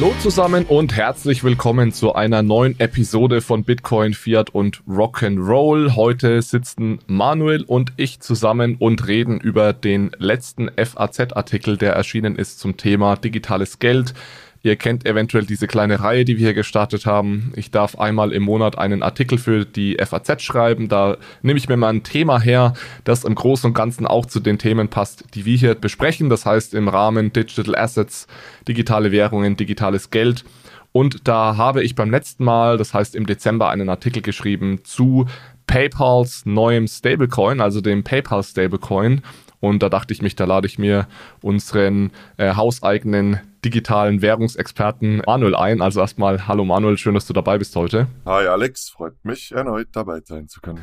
Hallo zusammen und herzlich willkommen zu einer neuen Episode von Bitcoin, Fiat und Rock'n'Roll. Heute sitzen Manuel und ich zusammen und reden über den letzten FAZ-Artikel, der erschienen ist zum Thema digitales Geld. Ihr kennt eventuell diese kleine Reihe, die wir hier gestartet haben. Ich darf einmal im Monat einen Artikel für die FAZ schreiben. Da nehme ich mir mal ein Thema her, das im Großen und Ganzen auch zu den Themen passt, die wir hier besprechen. Das heißt im Rahmen Digital Assets, digitale Währungen, digitales Geld. Und da habe ich beim letzten Mal, das heißt im Dezember, einen Artikel geschrieben zu PayPals neuem Stablecoin, also dem PayPal Stablecoin. Und da dachte ich mich, da lade ich mir unseren äh, hauseigenen digitalen Währungsexperten Manuel ein. Also erstmal, hallo Manuel, schön, dass du dabei bist heute. Hi Alex, freut mich erneut dabei sein zu können.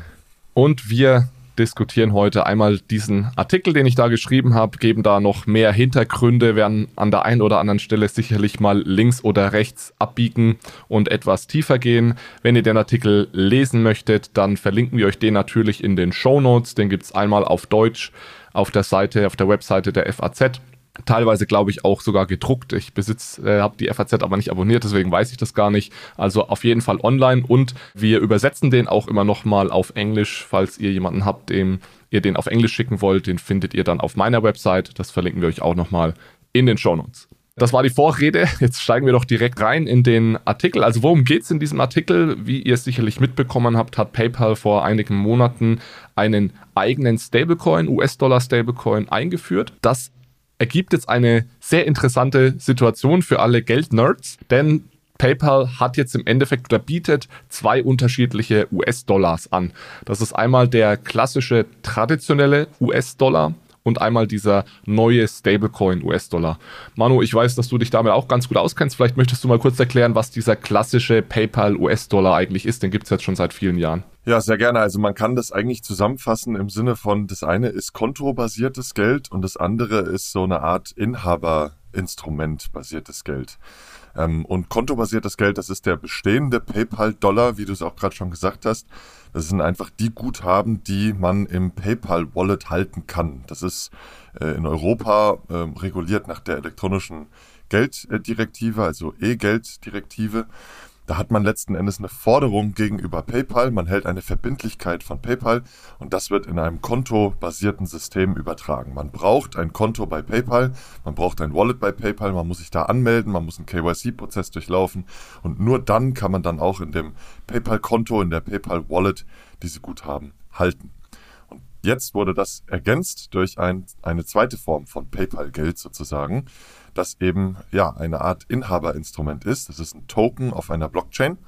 Und wir diskutieren heute einmal diesen Artikel, den ich da geschrieben habe, geben da noch mehr Hintergründe, werden an der einen oder anderen Stelle sicherlich mal links oder rechts abbiegen und etwas tiefer gehen. Wenn ihr den Artikel lesen möchtet, dann verlinken wir euch den natürlich in den Show Notes. Den gibt es einmal auf Deutsch auf der Seite, auf der Webseite der FAZ. Teilweise glaube ich auch sogar gedruckt. Ich besitze, äh, habe die FAZ aber nicht abonniert, deswegen weiß ich das gar nicht. Also auf jeden Fall online und wir übersetzen den auch immer nochmal auf Englisch, falls ihr jemanden habt, dem ihr den auf Englisch schicken wollt. Den findet ihr dann auf meiner Website. Das verlinken wir euch auch nochmal in den Show Notes. Das war die Vorrede. Jetzt steigen wir doch direkt rein in den Artikel. Also worum geht es in diesem Artikel? Wie ihr sicherlich mitbekommen habt, hat PayPal vor einigen Monaten einen eigenen Stablecoin, US-Dollar-Stablecoin eingeführt. Das ergibt jetzt eine sehr interessante Situation für alle Geldnerds, denn PayPal hat jetzt im Endeffekt oder bietet zwei unterschiedliche US-Dollars an. Das ist einmal der klassische traditionelle US-Dollar und einmal dieser neue Stablecoin US-Dollar. Manu, ich weiß, dass du dich damit auch ganz gut auskennst. Vielleicht möchtest du mal kurz erklären, was dieser klassische PayPal US-Dollar eigentlich ist. Den gibt es jetzt schon seit vielen Jahren. Ja, sehr gerne. Also man kann das eigentlich zusammenfassen im Sinne von, das eine ist kontobasiertes Geld und das andere ist so eine Art Inhaberinstrument basiertes Geld. Ähm, und kontobasiertes Geld, das ist der bestehende PayPal-Dollar, wie du es auch gerade schon gesagt hast. Das sind einfach die Guthaben, die man im PayPal-Wallet halten kann. Das ist äh, in Europa äh, reguliert nach der elektronischen Gelddirektive, also E-Gelddirektive. Da hat man letzten Endes eine Forderung gegenüber PayPal, man hält eine Verbindlichkeit von PayPal und das wird in einem kontobasierten System übertragen. Man braucht ein Konto bei PayPal, man braucht ein Wallet bei PayPal, man muss sich da anmelden, man muss einen KYC-Prozess durchlaufen und nur dann kann man dann auch in dem PayPal-Konto, in der PayPal-Wallet diese Guthaben halten. Und jetzt wurde das ergänzt durch ein, eine zweite Form von PayPal-Geld sozusagen das eben ja eine Art Inhaberinstrument ist. Das ist ein Token auf einer Blockchain,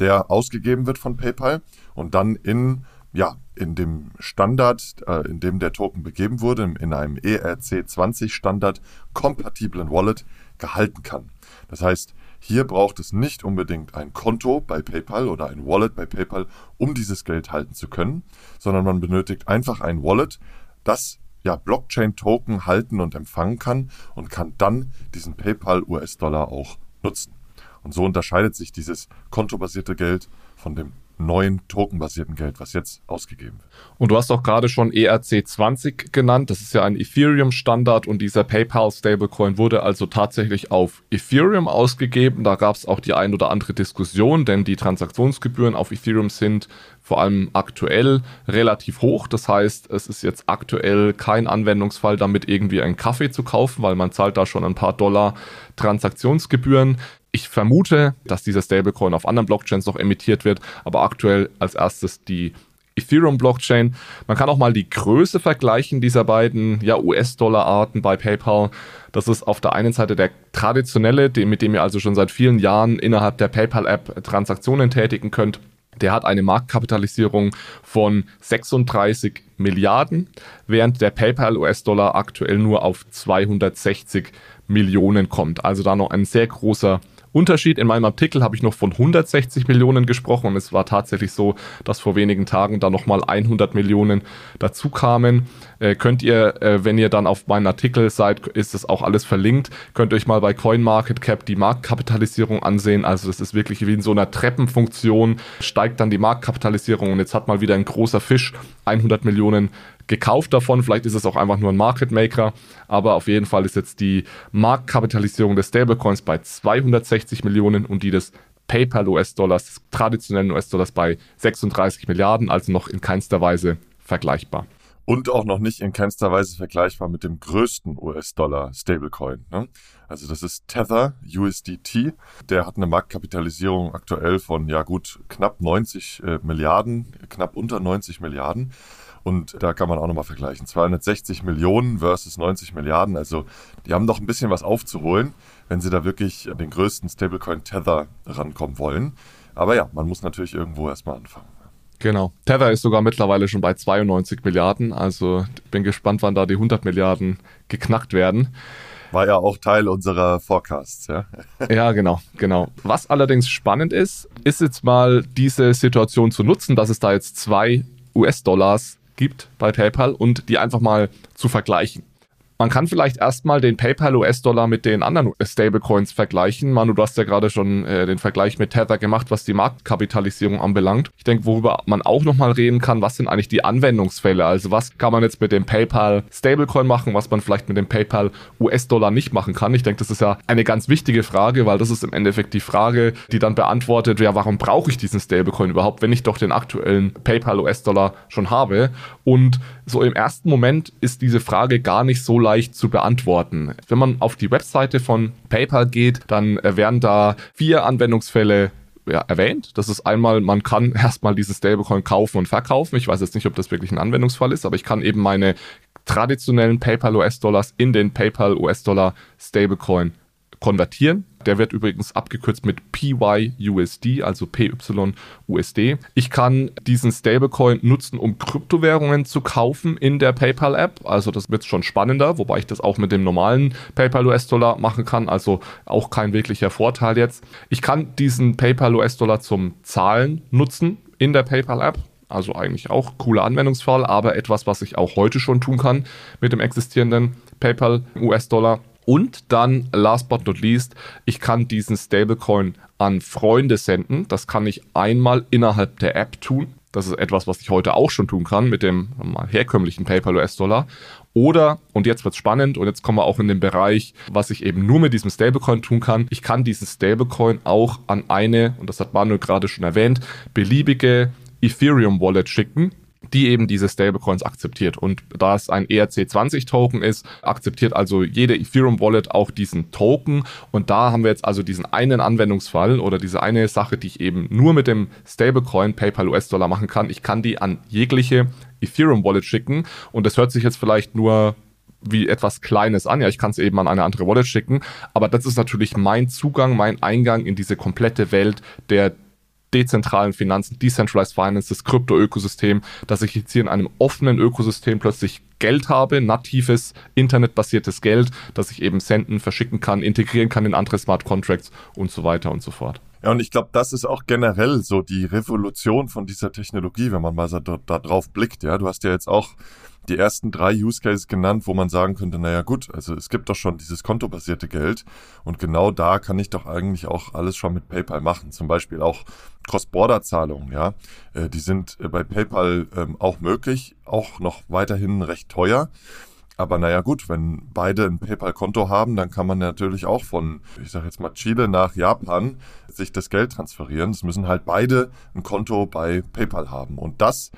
der ausgegeben wird von PayPal und dann in ja, in dem Standard, äh, in dem der Token begeben wurde, in einem ERC20 Standard kompatiblen Wallet gehalten kann. Das heißt, hier braucht es nicht unbedingt ein Konto bei PayPal oder ein Wallet bei PayPal, um dieses Geld halten zu können, sondern man benötigt einfach ein Wallet, das ja, Blockchain-Token halten und empfangen kann und kann dann diesen PayPal-US-Dollar auch nutzen. Und so unterscheidet sich dieses kontobasierte Geld von dem neuen tokenbasierten Geld, was jetzt ausgegeben wird. Und du hast auch gerade schon ERC20 genannt. Das ist ja ein Ethereum-Standard und dieser PayPal-Stablecoin wurde also tatsächlich auf Ethereum ausgegeben. Da gab es auch die ein oder andere Diskussion, denn die Transaktionsgebühren auf Ethereum sind vor allem aktuell relativ hoch. Das heißt, es ist jetzt aktuell kein Anwendungsfall, damit irgendwie einen Kaffee zu kaufen, weil man zahlt da schon ein paar Dollar Transaktionsgebühren. Ich vermute, dass dieser Stablecoin auf anderen Blockchains noch emittiert wird, aber aktuell als erstes die Ethereum-Blockchain. Man kann auch mal die Größe vergleichen dieser beiden ja, US-Dollar-Arten bei PayPal. Das ist auf der einen Seite der traditionelle, mit dem ihr also schon seit vielen Jahren innerhalb der PayPal-App Transaktionen tätigen könnt. Der hat eine Marktkapitalisierung von 36 Milliarden, während der PayPal US-Dollar aktuell nur auf 260 Millionen kommt. Also da noch ein sehr großer Unterschied. In meinem Artikel habe ich noch von 160 Millionen gesprochen und es war tatsächlich so, dass vor wenigen Tagen da nochmal 100 Millionen dazu kamen. Äh, könnt ihr, äh, wenn ihr dann auf meinen Artikel seid, ist das auch alles verlinkt, könnt euch mal bei CoinMarketCap die Marktkapitalisierung ansehen. Also das ist wirklich wie in so einer Treppenfunktion, steigt dann die Marktkapitalisierung und jetzt hat mal wieder ein großer Fisch 100 Millionen gekauft davon. Vielleicht ist es auch einfach nur ein Market Maker, aber auf jeden Fall ist jetzt die Marktkapitalisierung des Stablecoins bei 260 Millionen und die des PayPal US-Dollars, des traditionellen US-Dollars bei 36 Milliarden, also noch in keinster Weise vergleichbar. Und auch noch nicht in keinster Weise vergleichbar mit dem größten US-Dollar-Stablecoin. Ne? Also das ist Tether USDT. Der hat eine Marktkapitalisierung aktuell von ja gut knapp 90 äh, Milliarden, knapp unter 90 Milliarden. Und da kann man auch nochmal vergleichen. 260 Millionen versus 90 Milliarden. Also die haben noch ein bisschen was aufzuholen, wenn sie da wirklich den größten Stablecoin Tether rankommen wollen. Aber ja, man muss natürlich irgendwo erstmal anfangen. Genau. Tether ist sogar mittlerweile schon bei 92 Milliarden. Also bin gespannt, wann da die 100 Milliarden geknackt werden. War ja auch Teil unserer Forecasts, ja. ja, genau, genau. Was allerdings spannend ist, ist jetzt mal diese Situation zu nutzen, dass es da jetzt zwei US-Dollars gibt bei PayPal und die einfach mal zu vergleichen. Man kann vielleicht erstmal den PayPal US-Dollar mit den anderen Stablecoins vergleichen. Manu, du hast ja gerade schon äh, den Vergleich mit Tether gemacht, was die Marktkapitalisierung anbelangt. Ich denke, worüber man auch nochmal reden kann, was sind eigentlich die Anwendungsfälle? Also was kann man jetzt mit dem PayPal Stablecoin machen, was man vielleicht mit dem PayPal US-Dollar nicht machen kann? Ich denke, das ist ja eine ganz wichtige Frage, weil das ist im Endeffekt die Frage, die dann beantwortet, ja, warum brauche ich diesen Stablecoin überhaupt, wenn ich doch den aktuellen PayPal US-Dollar schon habe? Und so im ersten Moment ist diese Frage gar nicht so leicht zu beantworten. Wenn man auf die Webseite von PayPal geht, dann äh, werden da vier Anwendungsfälle ja, erwähnt. Das ist einmal, man kann erstmal diesen Stablecoin kaufen und verkaufen. Ich weiß jetzt nicht, ob das wirklich ein Anwendungsfall ist, aber ich kann eben meine traditionellen PayPal US-Dollars in den PayPal US-Dollar Stablecoin konvertieren. Der wird übrigens abgekürzt mit PYUSD, also PYUSD. Ich kann diesen Stablecoin nutzen, um Kryptowährungen zu kaufen in der PayPal-App. Also das wird schon spannender, wobei ich das auch mit dem normalen PayPal US-Dollar machen kann. Also auch kein wirklicher Vorteil jetzt. Ich kann diesen PayPal US-Dollar zum Zahlen nutzen in der PayPal-App. Also eigentlich auch cooler Anwendungsfall, aber etwas, was ich auch heute schon tun kann mit dem existierenden PayPal US-Dollar. Und dann, last but not least, ich kann diesen Stablecoin an Freunde senden. Das kann ich einmal innerhalb der App tun. Das ist etwas, was ich heute auch schon tun kann mit dem herkömmlichen PayPal US-Dollar. Oder, und jetzt wird es spannend, und jetzt kommen wir auch in den Bereich, was ich eben nur mit diesem Stablecoin tun kann. Ich kann diesen Stablecoin auch an eine, und das hat Manuel gerade schon erwähnt, beliebige Ethereum-Wallet schicken die eben diese Stablecoins akzeptiert. Und da es ein ERC20-Token ist, akzeptiert also jede Ethereum-Wallet auch diesen Token. Und da haben wir jetzt also diesen einen Anwendungsfall oder diese eine Sache, die ich eben nur mit dem Stablecoin PayPal US-Dollar machen kann. Ich kann die an jegliche Ethereum-Wallet schicken. Und das hört sich jetzt vielleicht nur wie etwas Kleines an. Ja, ich kann es eben an eine andere Wallet schicken. Aber das ist natürlich mein Zugang, mein Eingang in diese komplette Welt der dezentralen Finanzen, Decentralized Finance, das Krypto-Ökosystem, dass ich jetzt hier in einem offenen Ökosystem plötzlich Geld habe, natives, internetbasiertes Geld, das ich eben senden, verschicken kann, integrieren kann in andere Smart Contracts und so weiter und so fort. Ja, und ich glaube, das ist auch generell so die Revolution von dieser Technologie, wenn man mal so da, da drauf blickt. Ja, du hast ja jetzt auch die ersten drei Use Cases genannt, wo man sagen könnte, naja gut, also es gibt doch schon dieses kontobasierte Geld und genau da kann ich doch eigentlich auch alles schon mit PayPal machen. Zum Beispiel auch Cross-Border-Zahlungen, ja. Äh, die sind äh, bei PayPal ähm, auch möglich, auch noch weiterhin recht teuer. Aber naja gut, wenn beide ein PayPal-Konto haben, dann kann man natürlich auch von, ich sage jetzt mal, Chile nach Japan sich das Geld transferieren. Es müssen halt beide ein Konto bei PayPal haben. Und das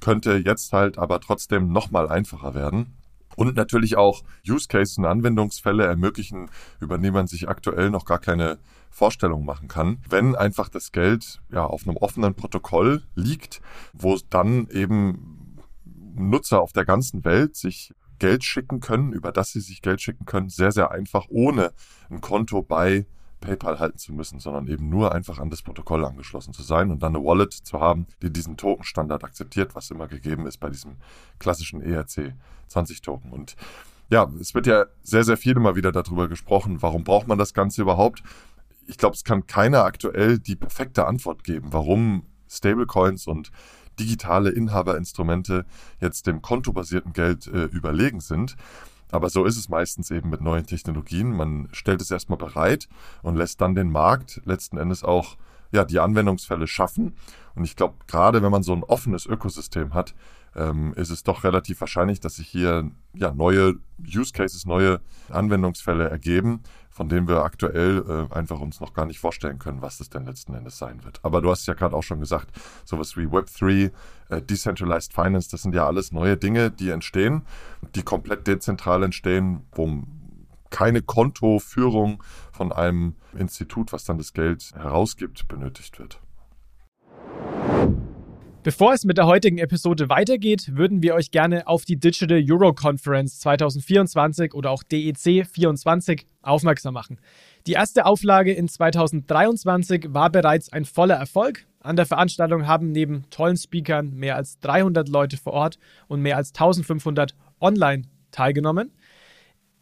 könnte jetzt halt aber trotzdem nochmal einfacher werden. Und natürlich auch Use Cases und Anwendungsfälle ermöglichen, über die man sich aktuell noch gar keine Vorstellung machen kann, wenn einfach das Geld ja auf einem offenen Protokoll liegt, wo dann eben Nutzer auf der ganzen Welt sich Geld schicken können, über das sie sich Geld schicken können, sehr, sehr einfach, ohne ein Konto bei PayPal halten zu müssen, sondern eben nur einfach an das Protokoll angeschlossen zu sein und dann eine Wallet zu haben, die diesen Token-Standard akzeptiert, was immer gegeben ist bei diesem klassischen ERC20-Token. Und ja, es wird ja sehr, sehr viel immer wieder darüber gesprochen, warum braucht man das Ganze überhaupt? Ich glaube, es kann keiner aktuell die perfekte Antwort geben, warum Stablecoins und digitale Inhaberinstrumente jetzt dem kontobasierten Geld äh, überlegen sind. Aber so ist es meistens eben mit neuen Technologien. Man stellt es erstmal bereit und lässt dann den Markt letzten Endes auch ja, die Anwendungsfälle schaffen. Und ich glaube, gerade wenn man so ein offenes Ökosystem hat, ähm, ist es doch relativ wahrscheinlich, dass sich hier ja, neue Use Cases, neue Anwendungsfälle ergeben, von denen wir aktuell äh, einfach uns noch gar nicht vorstellen können, was das denn letzten Endes sein wird. Aber du hast ja gerade auch schon gesagt, sowas wie Web3, äh, Decentralized Finance, das sind ja alles neue Dinge, die entstehen, die komplett dezentral entstehen, wo keine Kontoführung von einem Institut, was dann das Geld herausgibt, benötigt wird. Bevor es mit der heutigen Episode weitergeht, würden wir euch gerne auf die Digital Euro Conference 2024 oder auch DEC 24 aufmerksam machen. Die erste Auflage in 2023 war bereits ein voller Erfolg. An der Veranstaltung haben neben tollen Speakern mehr als 300 Leute vor Ort und mehr als 1500 online teilgenommen.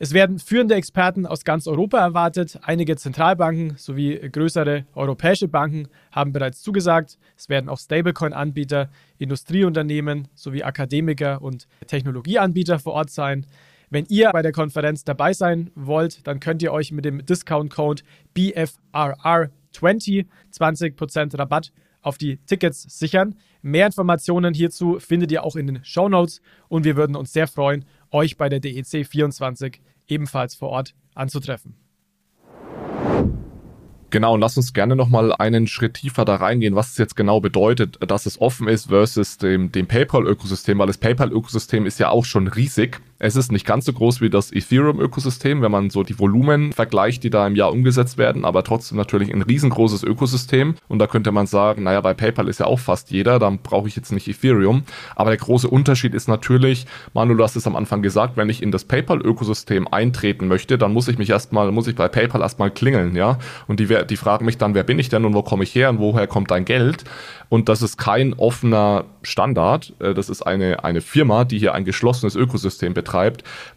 Es werden führende Experten aus ganz Europa erwartet. Einige Zentralbanken sowie größere europäische Banken haben bereits zugesagt. Es werden auch Stablecoin-Anbieter, Industrieunternehmen sowie Akademiker und Technologieanbieter vor Ort sein. Wenn ihr bei der Konferenz dabei sein wollt, dann könnt ihr euch mit dem Discount-Code BFRR20 20% Rabatt auf die Tickets sichern. Mehr Informationen hierzu findet ihr auch in den Show Notes und wir würden uns sehr freuen, euch bei der DEC 24 ebenfalls vor Ort anzutreffen. Genau, und lass uns gerne nochmal einen Schritt tiefer da reingehen, was es jetzt genau bedeutet, dass es offen ist versus dem, dem PayPal-Ökosystem, weil das PayPal-Ökosystem ist ja auch schon riesig. Es ist nicht ganz so groß wie das Ethereum-Ökosystem, wenn man so die Volumen vergleicht, die da im Jahr umgesetzt werden, aber trotzdem natürlich ein riesengroßes Ökosystem. Und da könnte man sagen, naja, bei PayPal ist ja auch fast jeder, dann brauche ich jetzt nicht Ethereum. Aber der große Unterschied ist natürlich, Manu, du hast es am Anfang gesagt, wenn ich in das PayPal-Ökosystem eintreten möchte, dann muss ich mich erstmal, muss ich bei PayPal erstmal klingeln, ja. Und die, die fragen mich dann, wer bin ich denn und wo komme ich her und woher kommt dein Geld? Und das ist kein offener Standard. Äh, das ist eine, eine Firma, die hier ein geschlossenes Ökosystem betreibt.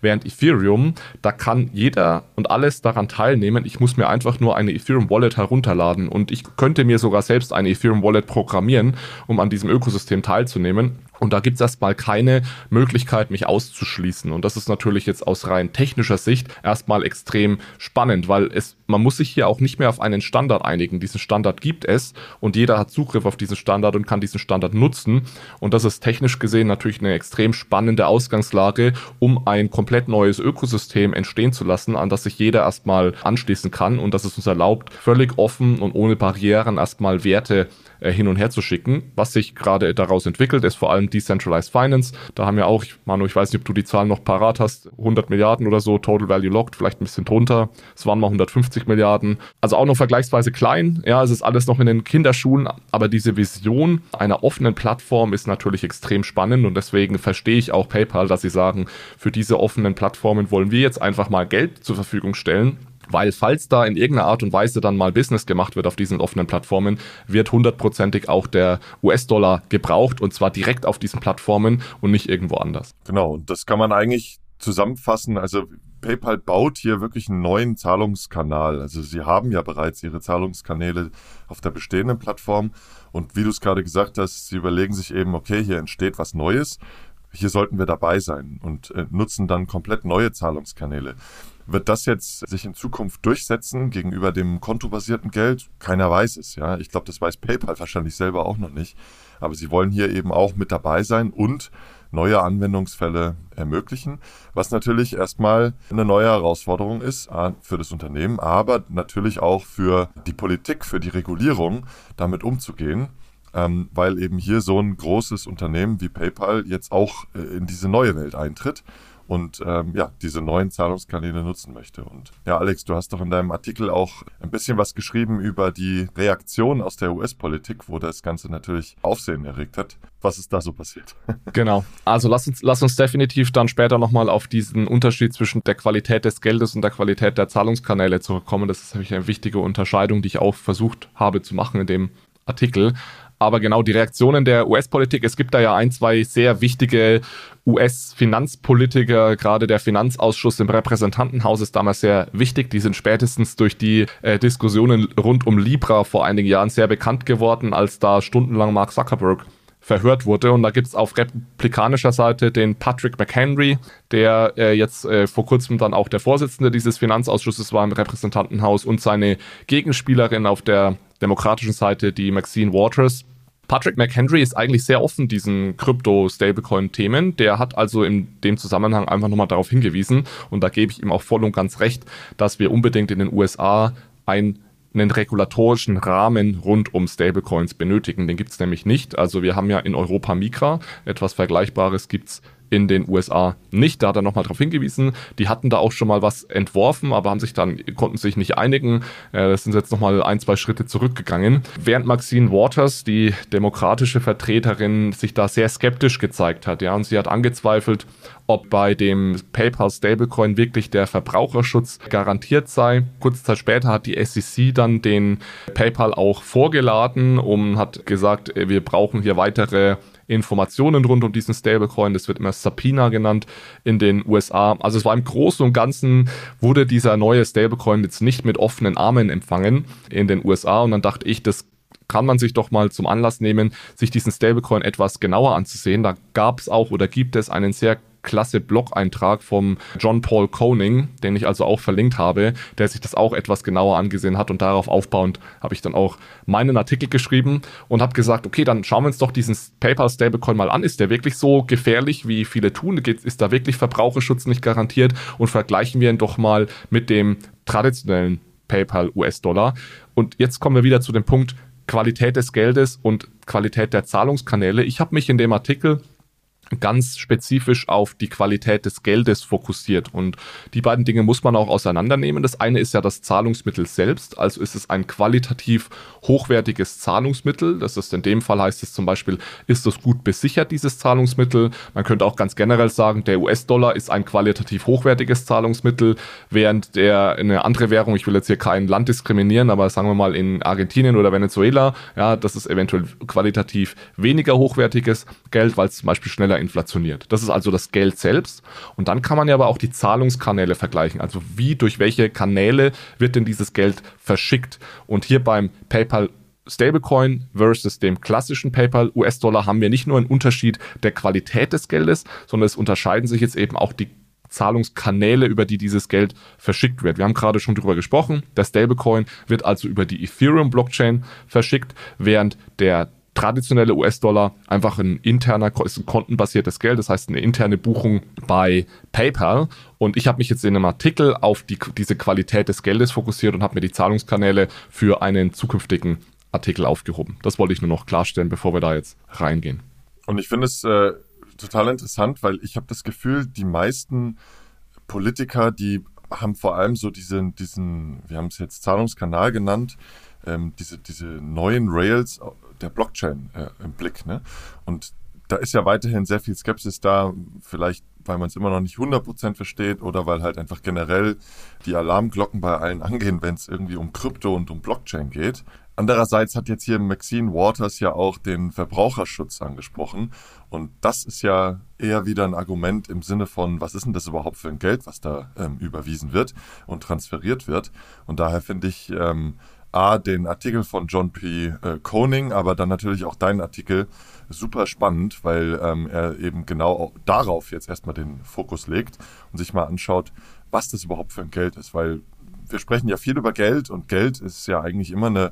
Während Ethereum, da kann jeder und alles daran teilnehmen. Ich muss mir einfach nur eine Ethereum Wallet herunterladen und ich könnte mir sogar selbst eine Ethereum Wallet programmieren, um an diesem Ökosystem teilzunehmen. Und da gibt es erstmal keine Möglichkeit, mich auszuschließen. Und das ist natürlich jetzt aus rein technischer Sicht erstmal extrem spannend, weil es, man muss sich hier auch nicht mehr auf einen Standard einigen. Diesen Standard gibt es und jeder hat Zugriff auf diesen Standard und kann diesen Standard nutzen. Und das ist technisch gesehen natürlich eine extrem spannende Ausgangslage, um ein komplett neues Ökosystem entstehen zu lassen, an das sich jeder erstmal anschließen kann und das es uns erlaubt, völlig offen und ohne Barrieren erstmal Werte äh, hin und her zu schicken. Was sich gerade daraus entwickelt, ist vor allem Decentralized Finance. Da haben wir auch, Manu, ich weiß nicht, ob du die Zahlen noch parat hast, 100 Milliarden oder so, Total Value Locked, vielleicht ein bisschen drunter. Es waren mal 150 Milliarden. Also auch noch vergleichsweise klein. Ja, es ist alles noch in den Kinderschuhen, aber diese Vision einer offenen Plattform ist natürlich extrem spannend und deswegen verstehe ich auch PayPal, dass sie sagen, für diese offenen Plattformen wollen wir jetzt einfach mal Geld zur Verfügung stellen weil falls da in irgendeiner Art und Weise dann mal Business gemacht wird auf diesen offenen Plattformen, wird hundertprozentig auch der US-Dollar gebraucht und zwar direkt auf diesen Plattformen und nicht irgendwo anders. Genau, und das kann man eigentlich zusammenfassen. Also PayPal baut hier wirklich einen neuen Zahlungskanal. Also sie haben ja bereits ihre Zahlungskanäle auf der bestehenden Plattform. Und wie du es gerade gesagt hast, sie überlegen sich eben, okay, hier entsteht was Neues. Hier sollten wir dabei sein und äh, nutzen dann komplett neue Zahlungskanäle. Wird das jetzt sich in Zukunft durchsetzen gegenüber dem kontobasierten Geld? Keiner weiß es, ja. Ich glaube, das weiß PayPal wahrscheinlich selber auch noch nicht. Aber sie wollen hier eben auch mit dabei sein und neue Anwendungsfälle ermöglichen, was natürlich erstmal eine neue Herausforderung ist für das Unternehmen, aber natürlich auch für die Politik, für die Regulierung, damit umzugehen. Ähm, weil eben hier so ein großes Unternehmen wie PayPal jetzt auch äh, in diese neue Welt eintritt und ähm, ja, diese neuen Zahlungskanäle nutzen möchte. Und ja, Alex, du hast doch in deinem Artikel auch ein bisschen was geschrieben über die Reaktion aus der US-Politik, wo das Ganze natürlich Aufsehen erregt hat. Was ist da so passiert? genau. Also lass uns, lass uns definitiv dann später nochmal auf diesen Unterschied zwischen der Qualität des Geldes und der Qualität der Zahlungskanäle zurückkommen. Das ist nämlich eine wichtige Unterscheidung, die ich auch versucht habe zu machen in dem Artikel. Aber genau die Reaktionen der US-Politik, es gibt da ja ein, zwei sehr wichtige US-Finanzpolitiker, gerade der Finanzausschuss im Repräsentantenhaus ist damals sehr wichtig. Die sind spätestens durch die äh, Diskussionen rund um Libra vor einigen Jahren sehr bekannt geworden, als da stundenlang Mark Zuckerberg verhört wurde. Und da gibt es auf republikanischer Seite den Patrick McHenry, der äh, jetzt äh, vor kurzem dann auch der Vorsitzende dieses Finanzausschusses war im Repräsentantenhaus und seine Gegenspielerin auf der demokratischen Seite, die Maxine Waters. Patrick McHenry ist eigentlich sehr offen diesen Krypto-Stablecoin-Themen. Der hat also in dem Zusammenhang einfach nochmal darauf hingewiesen, und da gebe ich ihm auch voll und ganz recht, dass wir unbedingt in den USA ein einen regulatorischen Rahmen rund um Stablecoins benötigen. Den gibt es nämlich nicht. Also wir haben ja in Europa Mikra, etwas Vergleichbares gibt es in den USA nicht. Da hat er nochmal darauf hingewiesen. Die hatten da auch schon mal was entworfen, aber haben sich dann, konnten sich nicht einigen. Äh, das sind jetzt nochmal ein, zwei Schritte zurückgegangen. Während Maxine Waters, die demokratische Vertreterin, sich da sehr skeptisch gezeigt hat. Ja, und sie hat angezweifelt, ob bei dem PayPal Stablecoin wirklich der Verbraucherschutz garantiert sei. Kurze Zeit später hat die SEC dann den PayPal auch vorgeladen und hat gesagt, äh, wir brauchen hier weitere Informationen rund um diesen Stablecoin. Das wird immer Sapina genannt in den USA. Also es war im Großen und Ganzen wurde dieser neue Stablecoin jetzt nicht mit offenen Armen empfangen in den USA. Und dann dachte ich, das kann man sich doch mal zum Anlass nehmen, sich diesen Stablecoin etwas genauer anzusehen. Da gab es auch oder gibt es einen sehr klasse Blog-Eintrag vom John Paul Koning, den ich also auch verlinkt habe, der sich das auch etwas genauer angesehen hat und darauf aufbauend habe ich dann auch meinen Artikel geschrieben und habe gesagt, okay, dann schauen wir uns doch diesen PayPal Stablecoin mal an. Ist der wirklich so gefährlich, wie viele tun? Ist da wirklich Verbraucherschutz nicht garantiert? Und vergleichen wir ihn doch mal mit dem traditionellen PayPal US-Dollar. Und jetzt kommen wir wieder zu dem Punkt, Qualität des Geldes und Qualität der Zahlungskanäle. Ich habe mich in dem Artikel ganz spezifisch auf die Qualität des Geldes fokussiert. Und die beiden Dinge muss man auch auseinandernehmen. Das eine ist ja das Zahlungsmittel selbst, also ist es ein qualitativ hochwertiges Zahlungsmittel. Das ist in dem Fall heißt es zum Beispiel, ist es gut besichert, dieses Zahlungsmittel. Man könnte auch ganz generell sagen, der US-Dollar ist ein qualitativ hochwertiges Zahlungsmittel, während der eine andere Währung, ich will jetzt hier kein Land diskriminieren, aber sagen wir mal in Argentinien oder Venezuela, ja, das ist eventuell qualitativ weniger hochwertiges Geld, weil es zum Beispiel schneller inflationiert. Das ist also das Geld selbst. Und dann kann man ja aber auch die Zahlungskanäle vergleichen. Also wie, durch welche Kanäle wird denn dieses Geld verschickt? Und hier beim PayPal Stablecoin versus dem klassischen PayPal US-Dollar haben wir nicht nur einen Unterschied der Qualität des Geldes, sondern es unterscheiden sich jetzt eben auch die Zahlungskanäle, über die dieses Geld verschickt wird. Wir haben gerade schon darüber gesprochen. Der Stablecoin wird also über die Ethereum-Blockchain verschickt, während der traditionelle US-Dollar einfach ein interner, ist ein kontenbasiertes Geld, das heißt eine interne Buchung bei PayPal. Und ich habe mich jetzt in einem Artikel auf die, diese Qualität des Geldes fokussiert und habe mir die Zahlungskanäle für einen zukünftigen Artikel aufgehoben. Das wollte ich nur noch klarstellen, bevor wir da jetzt reingehen. Und ich finde es äh, total interessant, weil ich habe das Gefühl, die meisten Politiker, die haben vor allem so diesen, diesen, wir haben es jetzt Zahlungskanal genannt, ähm, diese, diese neuen Rails der Blockchain äh, im Blick. Ne? Und da ist ja weiterhin sehr viel Skepsis da, vielleicht weil man es immer noch nicht 100% versteht oder weil halt einfach generell die Alarmglocken bei allen angehen, wenn es irgendwie um Krypto und um Blockchain geht. Andererseits hat jetzt hier Maxine Waters ja auch den Verbraucherschutz angesprochen. Und das ist ja eher wieder ein Argument im Sinne von, was ist denn das überhaupt für ein Geld, was da ähm, überwiesen wird und transferiert wird. Und daher finde ich ähm, A, den Artikel von John P. Äh, Koning, aber dann natürlich auch deinen Artikel super spannend, weil ähm, er eben genau darauf jetzt erstmal den Fokus legt und sich mal anschaut, was das überhaupt für ein Geld ist, weil wir sprechen ja viel über Geld und Geld ist ja eigentlich immer eine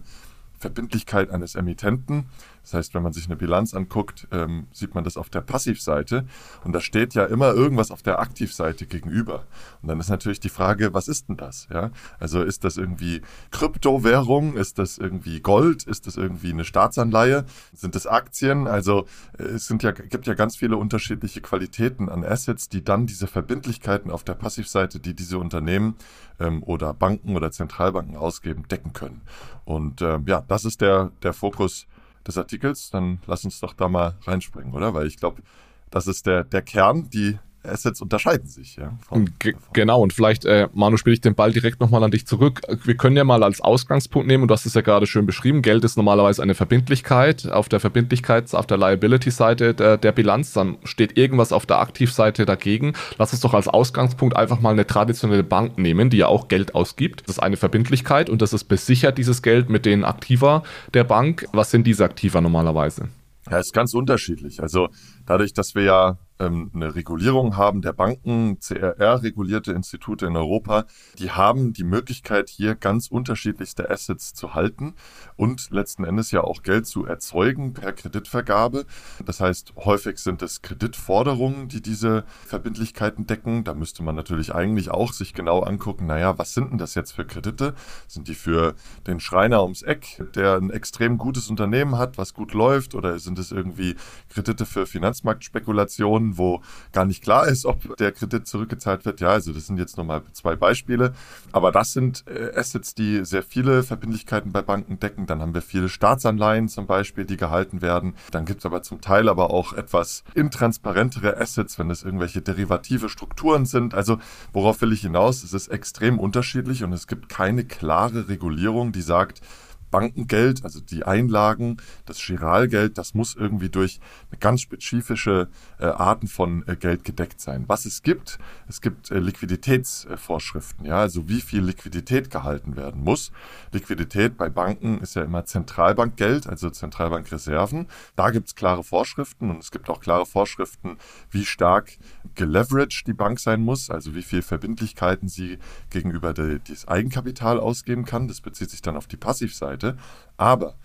Verbindlichkeit eines Emittenten. Das heißt, wenn man sich eine Bilanz anguckt, ähm, sieht man das auf der Passivseite und da steht ja immer irgendwas auf der Aktivseite gegenüber. Und dann ist natürlich die Frage, was ist denn das? Ja? Also ist das irgendwie Kryptowährung? Ist das irgendwie Gold? Ist das irgendwie eine Staatsanleihe? Sind das Aktien? Also äh, es sind ja, gibt ja ganz viele unterschiedliche Qualitäten an Assets, die dann diese Verbindlichkeiten auf der Passivseite, die diese Unternehmen ähm, oder Banken oder Zentralbanken ausgeben, decken können. Und ähm, ja, das ist der, der Fokus des Artikels, dann lass uns doch da mal reinspringen, oder? Weil ich glaube, das ist der, der Kern, die Assets unterscheiden sich. Ja, von, genau, und vielleicht, äh, Manu, spiele ich den Ball direkt nochmal an dich zurück. Wir können ja mal als Ausgangspunkt nehmen, und du hast es ja gerade schön beschrieben, Geld ist normalerweise eine Verbindlichkeit. Auf der Verbindlichkeits-, auf der Liability-Seite der, der Bilanz, dann steht irgendwas auf der Aktivseite dagegen. Lass uns doch als Ausgangspunkt einfach mal eine traditionelle Bank nehmen, die ja auch Geld ausgibt. Das ist eine Verbindlichkeit und das ist besichert, dieses Geld mit den Aktiva der Bank. Was sind diese Aktiva normalerweise? Ja, ist ganz unterschiedlich. Also dadurch, dass wir ja ähm, eine Regulierung haben der Banken, CRR-regulierte Institute in Europa, die haben die Möglichkeit, hier ganz unterschiedlichste Assets zu halten und letzten Endes ja auch Geld zu erzeugen per Kreditvergabe. Das heißt, häufig sind es Kreditforderungen, die diese Verbindlichkeiten decken. Da müsste man natürlich eigentlich auch sich genau angucken, naja, was sind denn das jetzt für Kredite? Sind die für den Schreiner ums Eck, der ein extrem gutes Unternehmen hat, was gut läuft, oder sind es irgendwie Kredite für Finanzmarktspekulationen? Wo gar nicht klar ist, ob der Kredit zurückgezahlt wird. Ja, also das sind jetzt nochmal zwei Beispiele. Aber das sind äh, Assets, die sehr viele Verbindlichkeiten bei Banken decken. Dann haben wir viele Staatsanleihen zum Beispiel, die gehalten werden. Dann gibt es aber zum Teil aber auch etwas intransparentere Assets, wenn es irgendwelche derivative Strukturen sind. Also worauf will ich hinaus? Es ist extrem unterschiedlich und es gibt keine klare Regulierung, die sagt, Bankengeld, also die Einlagen, das Giralgeld, das muss irgendwie durch ganz spezifische äh, Arten von äh, Geld gedeckt sein. Was es gibt, es gibt äh, Liquiditätsvorschriften, ja, also wie viel Liquidität gehalten werden muss. Liquidität bei Banken ist ja immer Zentralbankgeld, also Zentralbankreserven. Da gibt es klare Vorschriften und es gibt auch klare Vorschriften, wie stark geleveraged die Bank sein muss, also wie viel Verbindlichkeiten sie gegenüber de, des Eigenkapital ausgeben kann. Das bezieht sich dann auf die Passivseite. Seite. Aber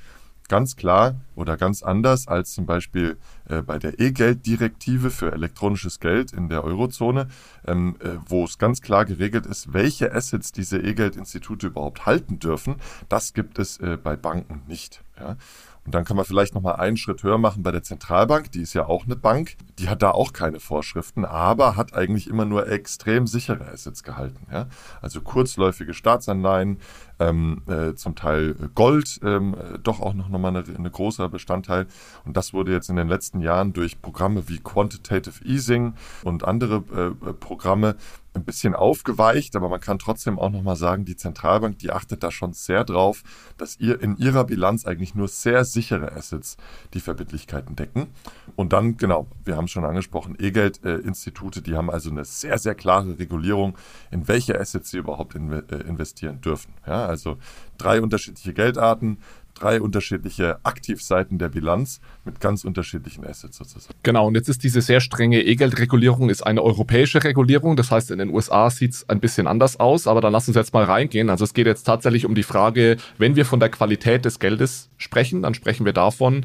ganz klar oder ganz anders als zum Beispiel äh, bei der E-Geld-Direktive für elektronisches Geld in der Eurozone, ähm, äh, wo es ganz klar geregelt ist, welche Assets diese E-Geld-Institute überhaupt halten dürfen. Das gibt es äh, bei Banken nicht. Ja? Und dann kann man vielleicht nochmal einen Schritt höher machen bei der Zentralbank. Die ist ja auch eine Bank. Die hat da auch keine Vorschriften, aber hat eigentlich immer nur extrem sichere Assets gehalten. Ja? Also kurzläufige Staatsanleihen, ähm, äh, zum Teil Gold, ähm, doch auch noch mal eine, eine großer Bestandteil. Und das wurde jetzt in den letzten Jahren durch Programme wie Quantitative Easing und andere äh, Programme ein bisschen aufgeweicht, aber man kann trotzdem auch nochmal sagen, die Zentralbank, die achtet da schon sehr drauf, dass ihr in ihrer Bilanz eigentlich nur sehr sichere Assets die Verbindlichkeiten decken. Und dann, genau, wir haben es schon angesprochen, E-Geld-Institute, die haben also eine sehr, sehr klare Regulierung, in welche Assets sie überhaupt in, äh, investieren dürfen. Ja, also drei unterschiedliche Geldarten, drei unterschiedliche Aktivseiten der Bilanz mit ganz unterschiedlichen Assets sozusagen. Genau, und jetzt ist diese sehr strenge E-Geld-Regulierung ist eine europäische Regulierung. Das heißt, in den USA sieht es ein bisschen anders aus, aber dann lass uns jetzt mal reingehen. Also es geht jetzt tatsächlich um die Frage, wenn wir von der Qualität des Geldes sprechen, dann sprechen wir davon,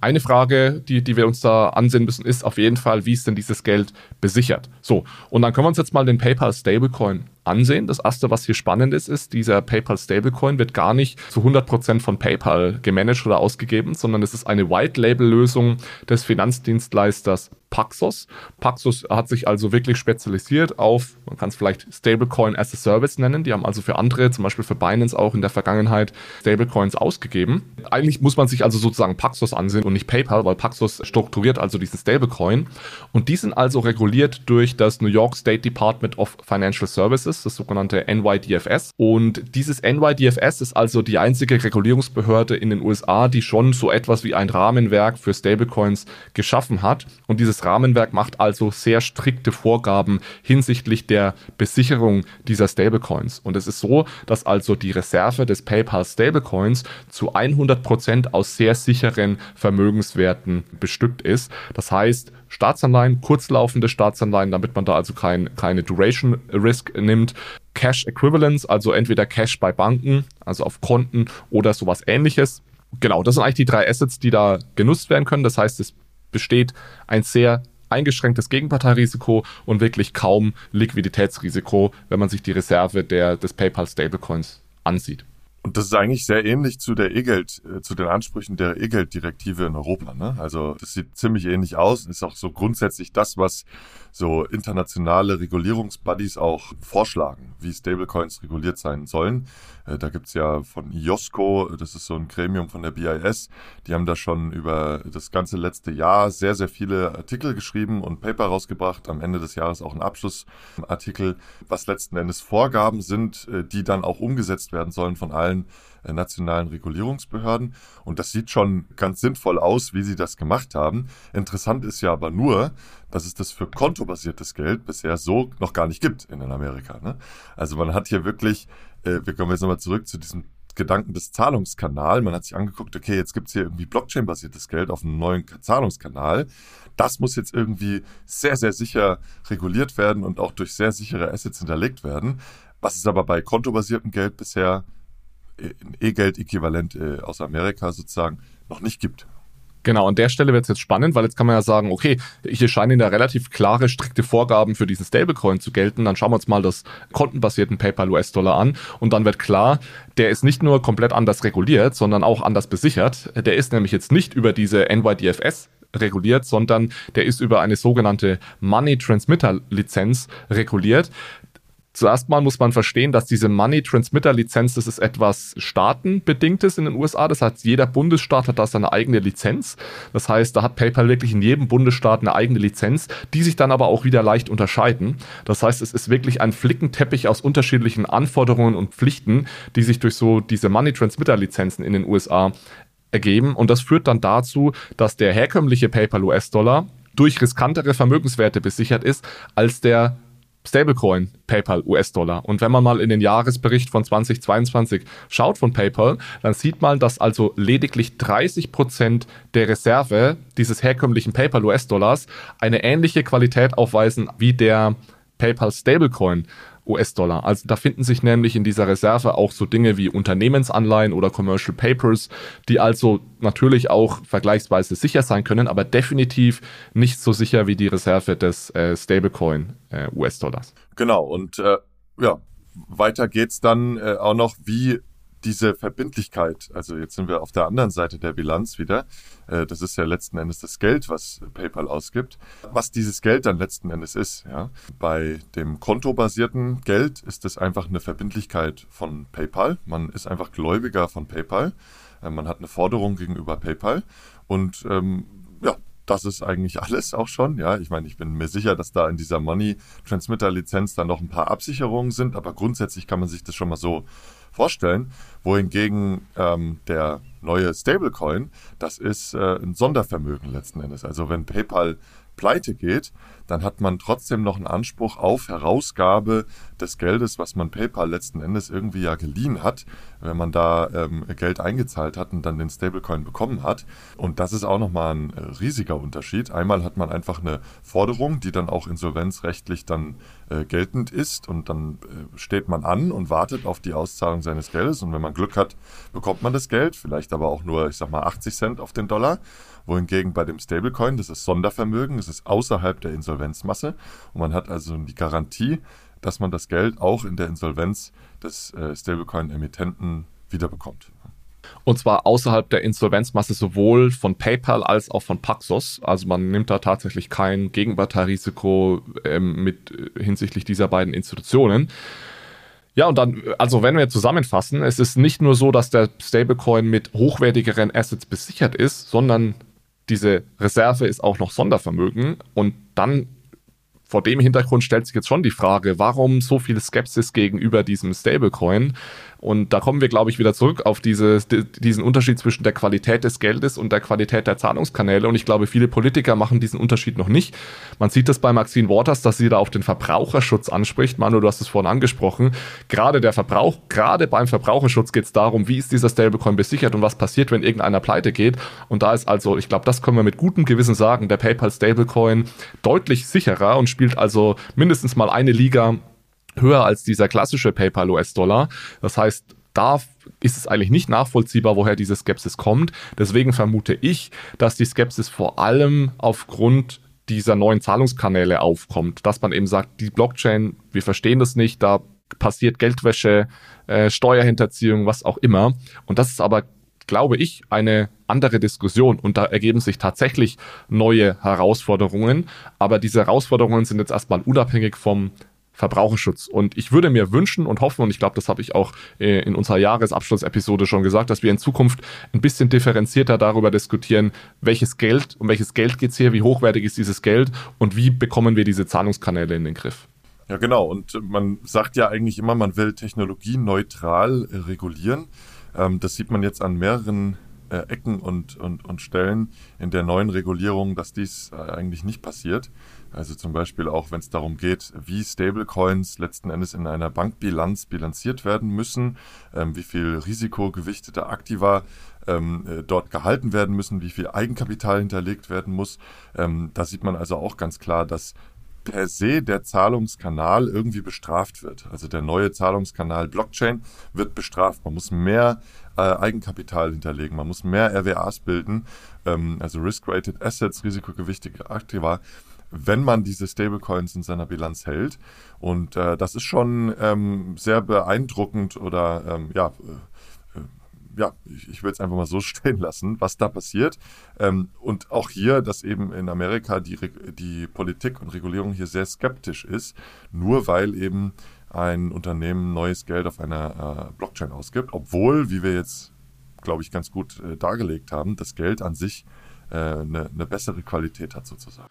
eine Frage, die, die wir uns da ansehen müssen, ist auf jeden Fall, wie ist denn dieses Geld besichert? So, und dann können wir uns jetzt mal den PayPal Stablecoin ansehen. Das erste, was hier spannend ist, ist, dieser PayPal Stablecoin wird gar nicht zu 100% von PayPal gemanagt oder ausgegeben, sondern es ist eine White-Label-Lösung des Finanzdienstleisters Paxos. Paxos hat sich also wirklich spezialisiert auf, man kann es vielleicht Stablecoin as a Service nennen. Die haben also für andere, zum Beispiel für Binance auch in der Vergangenheit Stablecoins ausgegeben. Eigentlich muss man sich also sozusagen Paxos ansehen und nicht PayPal, weil Paxos strukturiert also diesen Stablecoin. Und die sind also reguliert durch das New York State Department of Financial Services ist, das sogenannte NYDFS. Und dieses NYDFS ist also die einzige Regulierungsbehörde in den USA, die schon so etwas wie ein Rahmenwerk für Stablecoins geschaffen hat. Und dieses Rahmenwerk macht also sehr strikte Vorgaben hinsichtlich der Besicherung dieser Stablecoins. Und es ist so, dass also die Reserve des PayPal Stablecoins zu 100% aus sehr sicheren Vermögenswerten bestückt ist. Das heißt, Staatsanleihen, kurzlaufende Staatsanleihen, damit man da also kein, keine Duration Risk nimmt. Cash Equivalents, also entweder Cash bei Banken, also auf Konten oder sowas ähnliches. Genau, das sind eigentlich die drei Assets, die da genutzt werden können. Das heißt, es besteht ein sehr eingeschränktes Gegenparteirisiko und wirklich kaum Liquiditätsrisiko, wenn man sich die Reserve der, des PayPal Stablecoins ansieht. Und das ist eigentlich sehr ähnlich zu der E-Geld, äh, zu den Ansprüchen der E-Geld-Direktive in Europa. Ne? Also das sieht ziemlich ähnlich aus und ist auch so grundsätzlich das, was so internationale Regulierungsbuddies auch vorschlagen, wie Stablecoins reguliert sein sollen. Äh, da gibt's ja von IOSCO, das ist so ein Gremium von der BIS, die haben da schon über das ganze letzte Jahr sehr, sehr viele Artikel geschrieben und Paper rausgebracht. Am Ende des Jahres auch ein Abschlussartikel, was letzten Endes Vorgaben sind, äh, die dann auch umgesetzt werden sollen von allen äh, nationalen Regulierungsbehörden. Und das sieht schon ganz sinnvoll aus, wie sie das gemacht haben. Interessant ist ja aber nur, dass es das für kontobasiertes Geld bisher so noch gar nicht gibt in Amerika. Ne? Also man hat hier wirklich, äh, wir kommen jetzt nochmal zurück zu diesem Gedanken des Zahlungskanals. Man hat sich angeguckt, okay, jetzt gibt es hier irgendwie Blockchain-basiertes Geld auf einem neuen Zahlungskanal. Das muss jetzt irgendwie sehr, sehr sicher reguliert werden und auch durch sehr sichere Assets hinterlegt werden. Was es aber bei kontobasiertem Geld bisher ein E-Geld-Äquivalent äh, aus Amerika sozusagen noch nicht gibt. Genau, an der Stelle wird es jetzt spannend, weil jetzt kann man ja sagen, okay, hier scheinen da relativ klare, strikte Vorgaben für diesen Stablecoin zu gelten. Dann schauen wir uns mal das kontenbasierten PayPal US-Dollar an und dann wird klar, der ist nicht nur komplett anders reguliert, sondern auch anders besichert. Der ist nämlich jetzt nicht über diese NYDFS reguliert, sondern der ist über eine sogenannte Money Transmitter Lizenz reguliert. Zuerst mal muss man verstehen, dass diese Money Transmitter Lizenz, das ist etwas staatenbedingtes in den USA. Das heißt, jeder Bundesstaat hat da seine eigene Lizenz. Das heißt, da hat PayPal wirklich in jedem Bundesstaat eine eigene Lizenz, die sich dann aber auch wieder leicht unterscheiden. Das heißt, es ist wirklich ein Flickenteppich aus unterschiedlichen Anforderungen und Pflichten, die sich durch so diese Money Transmitter Lizenzen in den USA ergeben. Und das führt dann dazu, dass der herkömmliche PayPal US-Dollar durch riskantere Vermögenswerte besichert ist als der Stablecoin PayPal US-Dollar. Und wenn man mal in den Jahresbericht von 2022 schaut von PayPal, dann sieht man, dass also lediglich 30 Prozent der Reserve dieses herkömmlichen PayPal US-Dollars eine ähnliche Qualität aufweisen wie der PayPal Stablecoin US-Dollar. Also da finden sich nämlich in dieser Reserve auch so Dinge wie Unternehmensanleihen oder Commercial Papers, die also natürlich auch vergleichsweise sicher sein können, aber definitiv nicht so sicher wie die Reserve des äh, Stablecoin äh, US-Dollars. Genau, und äh, ja, weiter geht's dann äh, auch noch, wie diese Verbindlichkeit, also jetzt sind wir auf der anderen Seite der Bilanz wieder, äh, das ist ja letzten Endes das Geld, was PayPal ausgibt, was dieses Geld dann letzten Endes ist. Ja. Bei dem kontobasierten Geld ist es einfach eine Verbindlichkeit von PayPal. Man ist einfach Gläubiger von PayPal. Äh, man hat eine Forderung gegenüber PayPal und ähm, ja, das ist eigentlich alles auch schon. Ja, ich meine, ich bin mir sicher, dass da in dieser Money Transmitter Lizenz dann noch ein paar Absicherungen sind, aber grundsätzlich kann man sich das schon mal so vorstellen. Wohingegen ähm, der neue Stablecoin, das ist äh, ein Sondervermögen letzten Endes. Also wenn PayPal pleite geht, dann hat man trotzdem noch einen Anspruch auf Herausgabe des Geldes, was man PayPal letzten Endes irgendwie ja geliehen hat, wenn man da ähm, Geld eingezahlt hat und dann den Stablecoin bekommen hat. Und das ist auch nochmal ein äh, riesiger Unterschied. Einmal hat man einfach eine Forderung, die dann auch insolvenzrechtlich dann äh, geltend ist. Und dann äh, steht man an und wartet auf die Auszahlung seines Geldes. Und wenn man Glück hat, bekommt man das Geld, vielleicht aber auch nur, ich sag mal, 80 Cent auf den Dollar. Wohingegen bei dem Stablecoin, das ist Sondervermögen, das ist außerhalb der Insolvenzmasse. Und man hat also die Garantie, dass man das Geld auch in der Insolvenz des äh, Stablecoin-Emittenten wiederbekommt. Und zwar außerhalb der Insolvenzmasse sowohl von PayPal als auch von Paxos. Also man nimmt da tatsächlich kein Gegenparteirisiko ähm, mit äh, hinsichtlich dieser beiden Institutionen. Ja, und dann, also wenn wir zusammenfassen, es ist nicht nur so, dass der Stablecoin mit hochwertigeren Assets besichert ist, sondern diese Reserve ist auch noch Sondervermögen und dann vor dem Hintergrund stellt sich jetzt schon die Frage, warum so viel Skepsis gegenüber diesem Stablecoin? Und da kommen wir, glaube ich, wieder zurück auf diese, diesen Unterschied zwischen der Qualität des Geldes und der Qualität der Zahlungskanäle. Und ich glaube, viele Politiker machen diesen Unterschied noch nicht. Man sieht das bei Maxine Waters, dass sie da auf den Verbraucherschutz anspricht. Manu, du hast es vorhin angesprochen. Gerade der Verbrauch, gerade beim Verbraucherschutz geht es darum, wie ist dieser Stablecoin besichert und was passiert, wenn irgendeiner pleite geht. Und da ist also, ich glaube, das können wir mit gutem Gewissen sagen, der PayPal Stablecoin deutlich sicherer und spielt also mindestens mal eine Liga höher als dieser klassische PayPal US-Dollar. Das heißt, da ist es eigentlich nicht nachvollziehbar, woher diese Skepsis kommt. Deswegen vermute ich, dass die Skepsis vor allem aufgrund dieser neuen Zahlungskanäle aufkommt, dass man eben sagt, die Blockchain, wir verstehen das nicht, da passiert Geldwäsche, äh, Steuerhinterziehung, was auch immer. Und das ist aber glaube ich, eine andere Diskussion und da ergeben sich tatsächlich neue Herausforderungen. Aber diese Herausforderungen sind jetzt erstmal unabhängig vom Verbraucherschutz. Und ich würde mir wünschen und hoffen, und ich glaube, das habe ich auch äh, in unserer Jahresabschlussepisode schon gesagt, dass wir in Zukunft ein bisschen differenzierter darüber diskutieren, welches Geld, um welches Geld geht es hier, wie hochwertig ist dieses Geld und wie bekommen wir diese Zahlungskanäle in den Griff. Ja, genau. Und man sagt ja eigentlich immer, man will technologieneutral äh, regulieren. Ähm, das sieht man jetzt an mehreren äh, Ecken und, und, und Stellen in der neuen Regulierung, dass dies eigentlich nicht passiert. Also zum Beispiel auch, wenn es darum geht, wie Stablecoins letzten Endes in einer Bankbilanz bilanziert werden müssen, ähm, wie viel risikogewichtete Aktiva ähm, äh, dort gehalten werden müssen, wie viel Eigenkapital hinterlegt werden muss. Ähm, da sieht man also auch ganz klar, dass per se der Zahlungskanal irgendwie bestraft wird. Also der neue Zahlungskanal Blockchain wird bestraft. Man muss mehr äh, Eigenkapital hinterlegen, man muss mehr RWAs bilden, ähm, also Risk-Rated Assets, risikogewichtige Aktiva wenn man diese Stablecoins in seiner Bilanz hält. Und äh, das ist schon ähm, sehr beeindruckend oder ähm, ja, äh, äh ja, ich, ich will es einfach mal so stehen lassen, was da passiert. Ähm, und auch hier, dass eben in Amerika die, die Politik und Regulierung hier sehr skeptisch ist, nur weil eben ein Unternehmen neues Geld auf einer äh, Blockchain ausgibt, obwohl, wie wir jetzt, glaube ich, ganz gut äh, dargelegt haben, das Geld an sich eine, äh, eine bessere Qualität hat sozusagen.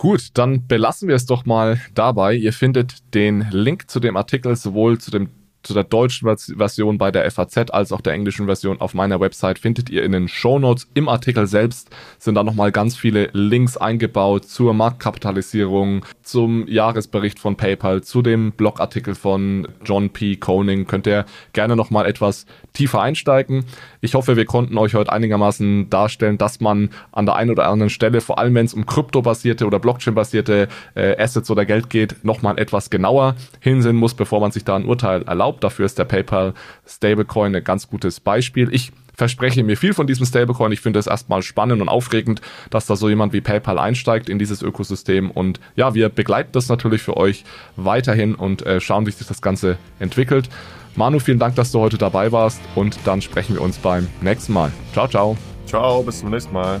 Gut, dann belassen wir es doch mal dabei. Ihr findet den Link zu dem Artikel sowohl zu dem zu der deutschen Version bei der FAZ als auch der englischen Version auf meiner Website findet ihr in den Show Notes. Im Artikel selbst sind da nochmal ganz viele Links eingebaut zur Marktkapitalisierung, zum Jahresbericht von PayPal, zu dem Blogartikel von John P. Koning. Könnt ihr gerne nochmal etwas tiefer einsteigen. Ich hoffe, wir konnten euch heute einigermaßen darstellen, dass man an der einen oder anderen Stelle, vor allem wenn es um kryptobasierte oder Blockchain-basierte äh, Assets oder Geld geht, nochmal etwas genauer hinsehen muss, bevor man sich da ein Urteil erlaubt erlaubt. Dafür ist der PayPal Stablecoin ein ganz gutes Beispiel. Ich verspreche mir viel von diesem Stablecoin. Ich finde es erstmal spannend und aufregend, dass da so jemand wie PayPal einsteigt in dieses Ökosystem. Und ja, wir begleiten das natürlich für euch weiterhin und äh, schauen, wie sich das Ganze entwickelt. Manu, vielen Dank, dass du heute dabei warst und dann sprechen wir uns beim nächsten Mal. Ciao, ciao. Ciao, bis zum nächsten Mal.